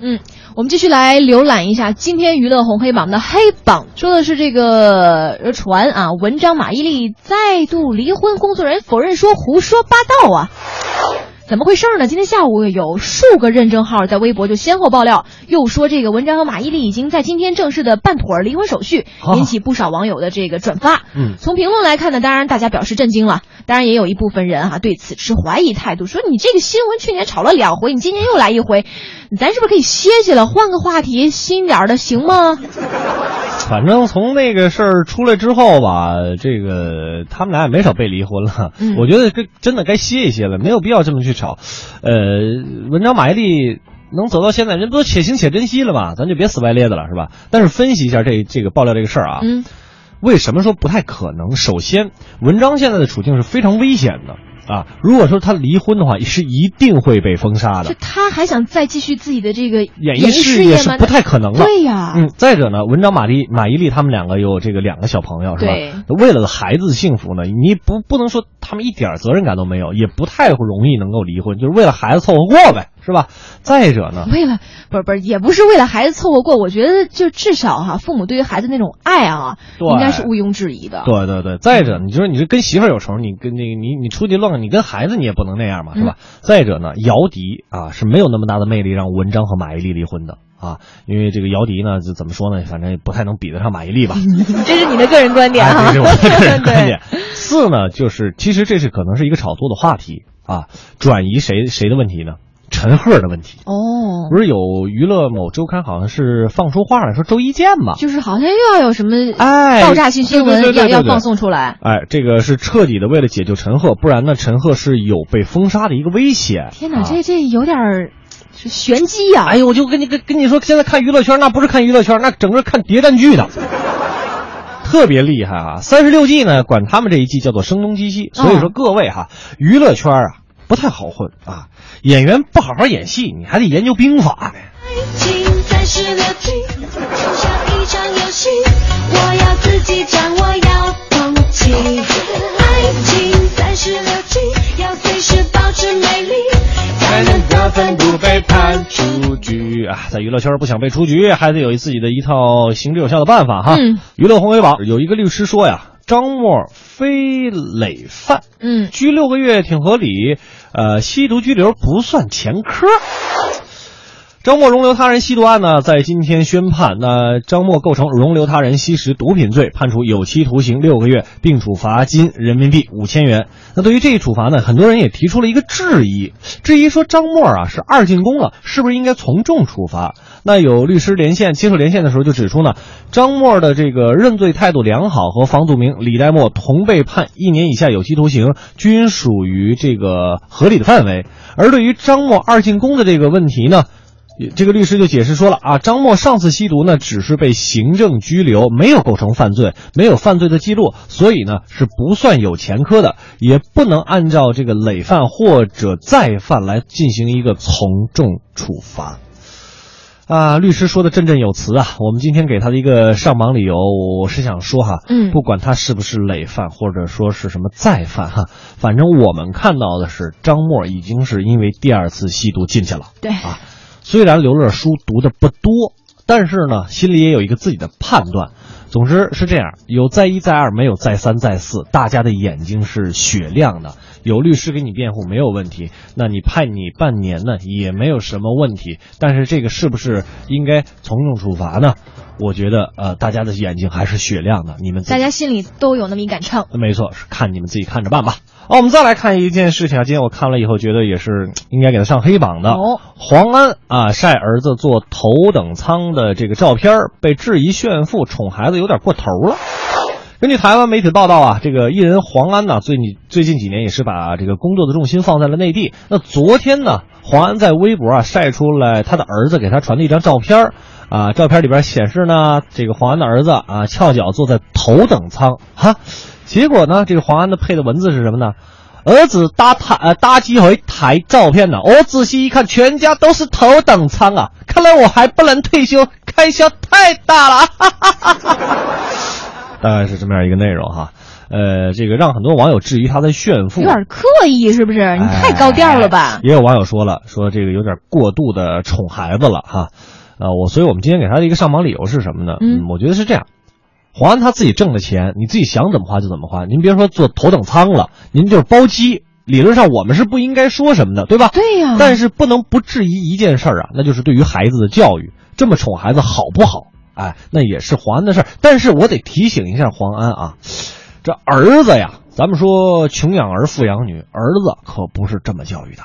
嗯，我们继续来浏览一下今天娱乐红黑榜的黑榜，说的是这个传啊，文章马伊琍再度离婚，工作人员否认说胡说八道啊。怎么回事呢？今天下午有数个认证号在微博就先后爆料，又说这个文章和马伊琍已经在今天正式的办妥儿离婚手续，引起不少网友的这个转发。嗯从评论来看呢，当然大家表示震惊了，当然也有一部分人哈、对此持怀疑态度，说你这个新闻去年炒了两回，你今年又来一回，咱是不是可以歇歇了，换个话题，新点儿的行吗？反正从那个事儿出来之后吧，这个他们俩也没少被离婚了。嗯我觉得这真的该歇一歇了，没有必要这么去吵。呃，文章马伊琍能走到现在，人不都且行且珍惜了吗？咱就别死歪咧的了，是吧？但是分析一下这这个爆料这个事儿啊，嗯，为什么说不太可能？首先，文章现在的处境是非常危险的啊！如果说他离婚的话，是一定会被封杀就的，他还想再继续自己的这个演艺？事业是不太可能了。对呀，嗯，再者呢，文章马丽马伊琍他们两个有这个两个小朋友是吧对？为了孩子幸福呢，你不不能说他们一点责任感都没有，也不太容易能够离婚，就是为了孩子凑合过呗，是吧？再者呢，为了不是不是，也不是为了孩子凑合过，我觉得就至少哈、父母对于孩子那种爱啊，应该是毋庸置疑的。对对对，再者，你说你是跟媳妇儿有仇，你跟那个你你出去乱，你跟孩子你也不能那样嘛，是吧？再者呢，姚笛啊是没有那么大的魅力让文章和马伊琍离婚的啊，因为这个姚笛呢，就怎么说呢，反正也不太能比得上马伊琍吧。这是你的个人观点啊，哎，这是我的个人 观点。四呢，就是其实这是可能是一个炒作的话题啊，转移谁谁的问题呢？陈赫的问题。哦，不是有娱乐某周刊好像是放出话来说周一见嘛？就是好像又要有什么哎爆炸性新闻要要放送出来。哎，这个是彻底的为了解救陈赫，不然呢，陈赫是有被封杀的一个危险。天哪，啊这这有点儿玄机呀、哎呦，我就跟你跟跟你说，现在看娱乐圈那不是看娱乐圈，那整个看谍战剧的，特别厉害啊！三十六计呢，管他们这一季叫做声东击西。所以说各位哈，娱乐圈啊不太好混啊，演员不好好演戏，你还得研究兵法呢。爱情三十六计，就像一场游戏，我要自己掌握，要放弃。爱情三十六计，要随时保持美丽，才能得分不被判出局啊，在娱乐圈不想被出局，还得有自己的一套行之有效的办法哈。嗯娱乐红黑榜有一个律师说呀，张默非累犯，嗯，拘六个月挺合理，呃，吸毒拘留不算前科。张默容留他人吸毒案呢，在今天宣判，那张默构成容留他人吸食毒品罪，判处有期徒刑六个月，并处罚金人民币五千元。那对于这一处罚呢，很多人也提出了一个质疑，质疑说张默啊是二进宫了，是不是应该从重处罚？那有律师连线接受连线的时候就指出呢，张默的这个认罪态度良好，和房祖名、李代沫同被判一年以下有期徒刑，均属于这个合理的范围。而对于张默二进宫的这个问题呢，这个律师就解释说了啊，张默上次吸毒呢，只是被行政拘留，没有构成犯罪，没有犯罪的记录，所以呢是不算有前科的，也不能按照这个累犯或者再犯来进行一个从重处罚。啊，律师说的振振有词啊！我们今天给他的一个上榜理由，我是想说哈，嗯不管他是不是累犯，或者说是什么再犯哈，反正我们看到的是张默已经是因为第二次吸毒进去了。对啊，虽然刘乐书读的不多，但是呢，心里也有一个自己的判断。总之是这样，有再一再二，没有再三再四，大家的眼睛是雪亮的。有律师给你辩护没有问题，那你判你半年呢也没有什么问题。但是这个是不是应该从重处罚呢？我觉得呃，大家的眼睛还是雪亮的，你们大家心里都有那么一杆秤。没错，是看你们自己看着办吧。好，我们再来看一件事情啊，今天我看了以后觉得也是应该给他上黑榜的。哦黄安啊晒儿子坐头等舱的这个照片儿，被质疑炫富宠孩子有点过头了。根据台湾媒体报道啊，这个艺人黄安呢，最近最近几年也是把这个工作的重心放在了内地。那昨天呢，黄安在微博啊晒出来他的儿子给他传的一张照片儿啊，照片里边显示呢，这个黄安的儿子啊翘脚坐在头等舱哈，结果呢，这个黄安的配的文字是什么呢？儿子搭台呃搭机回台照片呢，我仔细一看，全家都是头等舱啊！看来我还不能退休，开销太大了。哈哈哈哈 大概是这么样一个内容哈，呃，这个让很多网友质疑他在炫富，有点刻意是不是？你太高调了吧？也有网友说了，说这个有点过度的宠孩子了哈。呃，我所以我们今天给他的一个上榜理由是什么呢？嗯我觉得是这样，黄安他自己挣的钱，你自己想怎么花就怎么花。您别说坐头等舱了，您就是包机，理论上我们是不应该说什么的，对吧？对呀但是不能不质疑一件事儿啊，那就是对于孩子的教育，这么宠孩子好不好？哎，那也是黄安的事儿。但是我得提醒一下黄安啊，这儿子呀，咱们说穷养儿，富养女，儿子可不是这么教育的。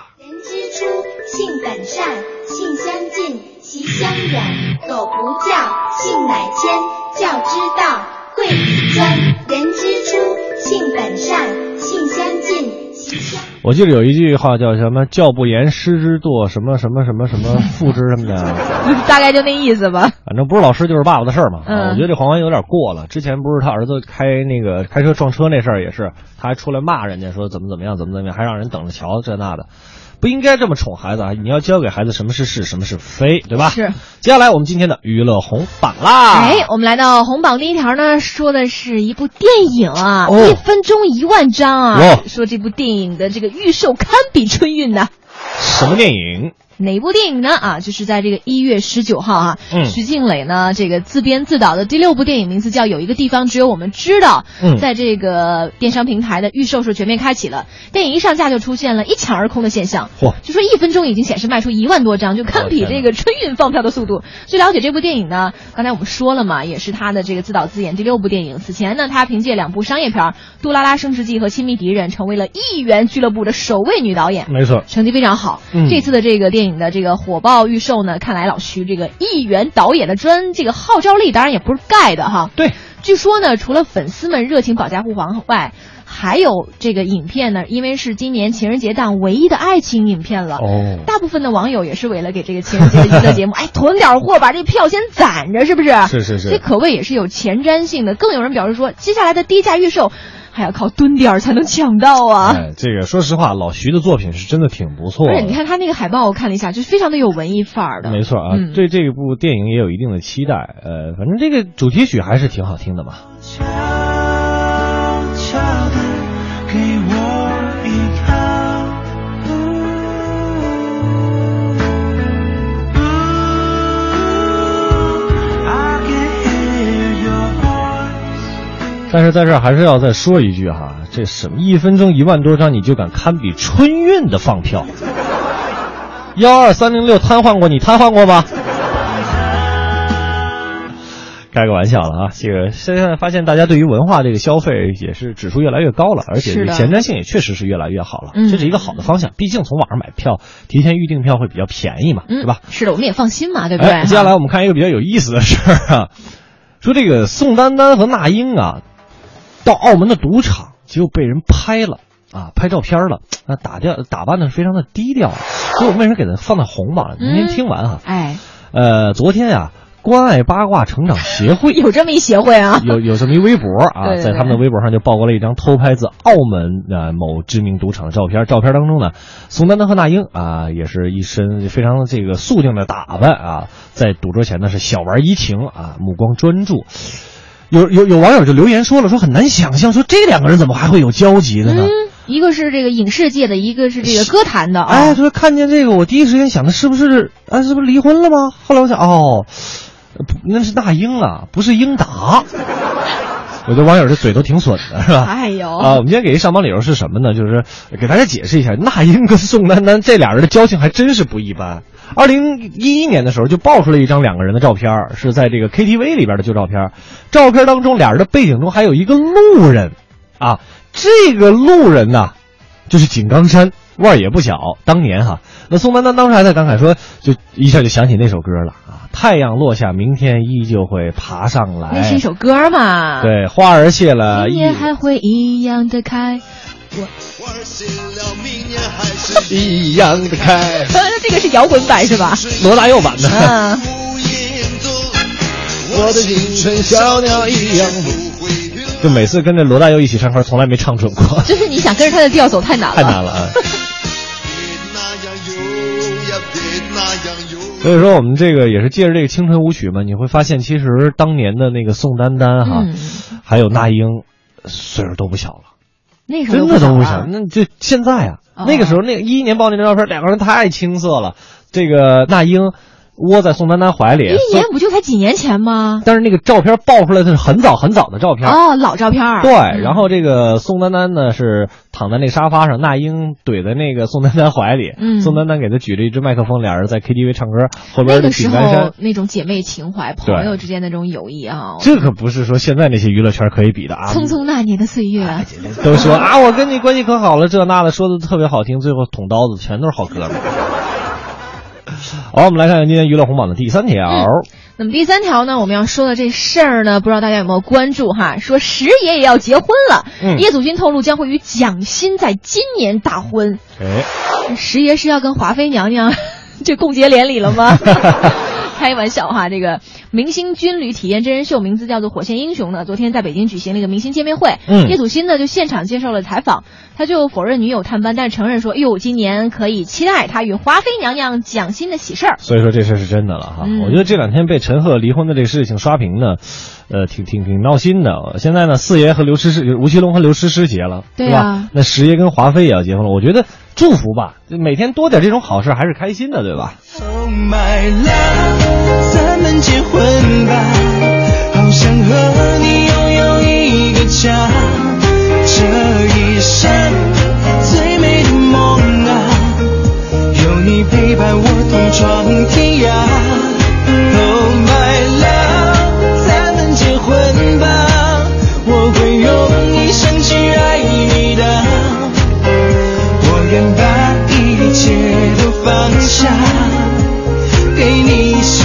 近，习相远。苟不教，性乃迁。教之道，贵以专。人之初，性本善，性相近，习相。我记得有一句话叫什么“教不严，师之惰”，什么什么什么什么 父之什么的，大概就那意思吧。反正不是老师就是爸爸的事儿嘛。啊嗯我觉得这黄欢有点过了。之前不是他儿子开那个开车撞车那事儿也是，他还出来骂人家说怎么怎么样怎么怎么样，还让人等着瞧这那的，不应该这么宠孩子啊！你要教给孩子什么是是，什么是非，对吧？是。接下来我们今天的娱乐红榜啦。哎，我们来到红榜第一条呢，说的是一部电影啊，哦一分钟一万张啊。哦说这部电影的这个预售堪比春运呢。什么电影？哪部电影呢？啊，就是在这个一月十九号啊，嗯徐静蕾呢这个自编自导的第六部电影，名字叫《有一个地方只有我们知道》。嗯在这个电商平台的预售是全面开启了，电影一上架就出现了一抢而空的现象。嚯就说一分钟已经显示卖出一万多张，就堪比这个春运放票的速度。据了解，这部电影呢，刚才我们说了嘛，也是他的这个自导自演第六部电影。此前呢，他凭借两部商业片《杜拉拉升职记》和《亲密敌人》，成为了亿元俱乐部的首位女导演。没错，成绩非常好。嗯这次的这个电影的这个火爆预售呢，看来老徐这个亿元导演的专这个号召力，当然也不是盖的哈。对，据说呢，除了粉丝们热情保驾护航外，还有这个影片呢，因为是今年情人节档唯一的爱情影片了。哦大部分的网友也是为了给这个情人节的娱乐节目，哎，囤点货，把这票先攒着，是不是？是是是这可谓也是有前瞻性的。更有人表示说，接下来的低价预售还要靠蹲点儿才能抢到啊。哎，这个说实话，老徐的作品是真的挺不错的。而且你看他那个海报，我看了一下，就是非常的有文艺范儿的。没错啊，嗯对这部电影也有一定的期待。呃，反正这个主题曲还是挺好听的嘛。但是在这儿还是要再说一句哈，这什么一分钟一万多张，你就敢堪比春运的放票？幺二三零六瘫痪过，你瘫痪过吗？开个玩笑了啊！这个现在发现大家对于文化这个消费也是指数越来越高了，而且这个前瞻性也确实是越来越好了，嗯这是一个好的方向。毕竟从网上买票，提前预订票会比较便宜嘛，嗯，对吧？？是的，我们也放心嘛，对不对？哎，接下来我们看一个比较有意思的事儿啊，说这个宋丹丹和那英啊，到澳门的赌场，结果被人拍了啊，拍照片了，那打掉打扮的非常的低调，所以我们为什么给他放在红榜了？您先听完哈。哎，呃，昨天啊、关爱八卦成长协会 有这么一协会啊。有有这么一微博啊，对对对在他们的微博上就曝光了一张偷拍自澳门啊某知名赌场的照片。照片当中呢，宋丹丹和那英啊，也是一身非常这个素净的打扮啊，在赌桌前呢是小玩怡情啊，目光专注。有有有网友就留言说了，说很难想象，说这两个人怎么还会有交集的呢？嗯，一个是这个影视界的，一个是这个歌坛的啊。哎，说看见这个，我第一时间想的是不是啊，是不是离婚了吗？后来我想，哦，那是那英啊，不是英达。我觉得网友这嘴都挺损的，是吧？哎呦啊，我们今天给一上榜理由是什么呢？就是给大家解释一下，那英跟宋丹丹这俩人的交情还真是不一般。二零一一年的时候就爆出了一张两个人的照片，是在这个 KTV 里边的旧照片。照片当中，俩人的背景中还有一个路人，啊，这个路人呐、就是井冈山，腕儿也不小。当年哈，那宋丹丹当时还在感慨说，就一下就想起那首歌了啊，太阳落下，明天依旧会爬上来。那是一首歌嘛。，对，花儿谢了，明年还会一样的开。我 一样的开。这个是摇滚版是吧？罗大佑版的。嗯，我的青春小鸟一样。就每次跟着罗大佑一起唱歌，从来没唱准过，就是你想跟着他的调走太难了，太难了啊。所以说，我们这个也是借着这个青春舞曲嘛，你会发现，其实当年的那个宋丹丹哈，嗯还有那英，岁数都不小了，那时候真的都不小。那就现在啊，哦那个时候那个一一年报那张照片，两个人太青涩了。这个那英窝在宋丹丹怀里，一年不就才几年前吗？但是那个照片爆出来的是很早很早的照片。哦，老照片。对，嗯然后这个宋丹丹呢是躺在那个沙发上，那英怼在那个宋丹丹怀里，嗯宋丹丹给他举着一支麦克风，俩人在 KTV 唱歌，后边的那个时候，那种姐妹情怀、朋友之间的这种友谊啊，这可不是说现在那些娱乐圈可以比的啊。匆匆那年的岁月。都说啊，我跟你关系可好了，这那的说的特别好听，最后捅刀子，全都是好哥们儿。好，我们来看看今天娱乐红榜的第三条。那么第三条呢，我们要说的这事儿呢，不知道大家有没有关注哈？说石爷也要结婚了，嗯叶祖新透露将会与蒋欣在今年大婚。哎，石爷是要跟华妃娘娘 这共结连理了吗？开玩笑哈，这个明星军旅体验真人秀名字叫做《火线英雄》呢，昨天在北京举行了一个明星见面会。嗯叶祖新呢就现场接受了采访，他就否认女友探班，但是承认说，哟，今年可以期待他与华妃娘娘蒋欣的喜事儿。所以说这事儿是真的了哈。嗯我觉得这两天被陈赫离婚的这个事情刷屏呢，呃，挺挺挺闹心的。现在呢，四爷和刘诗诗，吴奇隆和刘诗诗结了，对啊吧？那十爷跟华妃也要结婚了，我觉得祝福吧，就每天多点这种好事还是开心的，对吧？Oh my love，咱们结婚吧，好想和你拥有一个家，这一生最美的梦啊，有你陪伴我同闯天涯。你幸